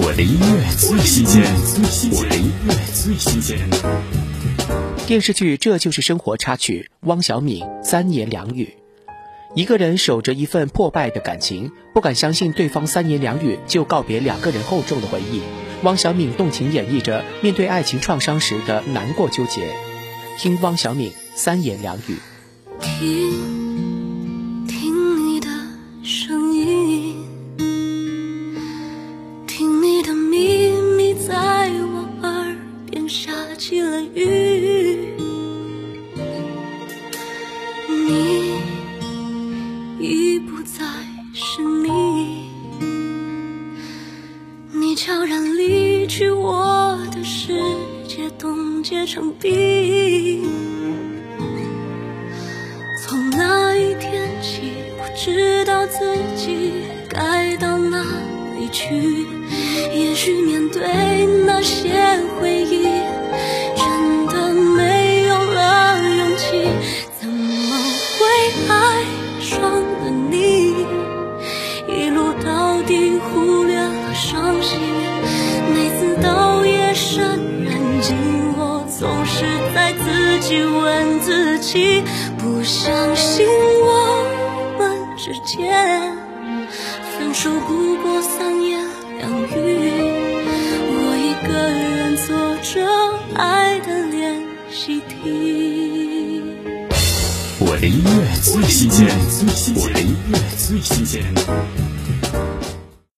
我的音乐最新鲜，我的音乐最新鲜。电视剧《这就是生活》插曲，汪小敏三言两语。一个人守着一份破败的感情，不敢相信对方三言两语就告别两个人厚重的回忆。汪小敏动情演绎着面对爱情创伤时的难过纠结。听汪小敏三言两语。听，雨。你已不再是你，你悄然离去，我的世界冻结成冰。从那一天起，我知道自己该到哪里去。也许面对到底忽略了伤心。每次到夜深人静，我总是在自己问自己。不相信我们之间分手不过三言两语，我一个人做着爱的练习题。我的音乐最新鲜，我的音乐最新鲜。